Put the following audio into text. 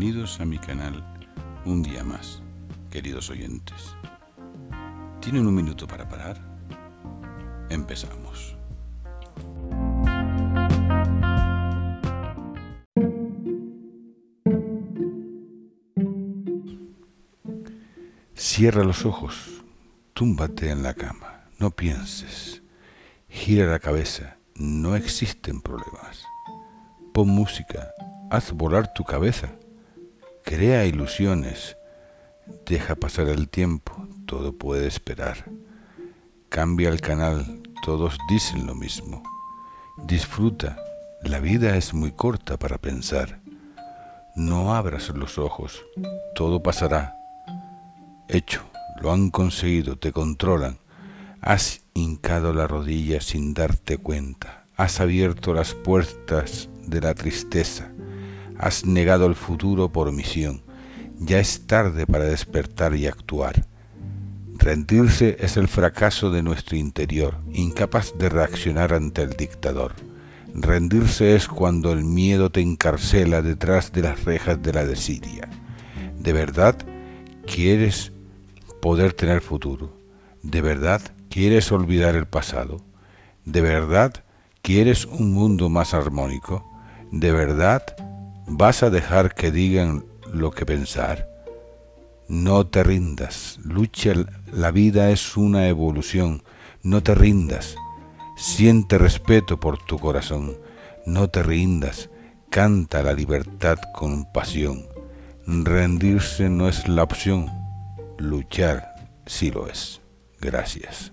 Bienvenidos a mi canal un día más, queridos oyentes. ¿Tienen un minuto para parar? Empezamos. Cierra los ojos, túmbate en la cama, no pienses, gira la cabeza, no existen problemas. Pon música, haz volar tu cabeza, crea ilusiones, deja pasar el tiempo, todo puede esperar. Cambia el canal, todos dicen lo mismo. Disfruta, la vida es muy corta para pensar. No abras los ojos, todo pasará. Hecho, lo han conseguido, te controlan. Has hincado la rodilla sin darte cuenta. Has abierto las puertas de la tristeza. Has negado el futuro por omisión. Ya es tarde para despertar y actuar. Rendirse es el fracaso de nuestro interior, incapaz de reaccionar ante el dictador. Rendirse es cuando el miedo te encarcela detrás de las rejas de la desidia. ¿De verdad quieres poder tener futuro? ¿De verdad quieres olvidar el pasado? ¿De verdad quieres un mundo más armónico? ¿De verdad vas a dejar que digan lo que pensar? No te rindas, lucha, la vida es una evolución, no te rindas, siente respeto por tu corazón, no te rindas, canta la libertad con pasión. Rendirse no es la opción, luchar sí lo es. Gracias.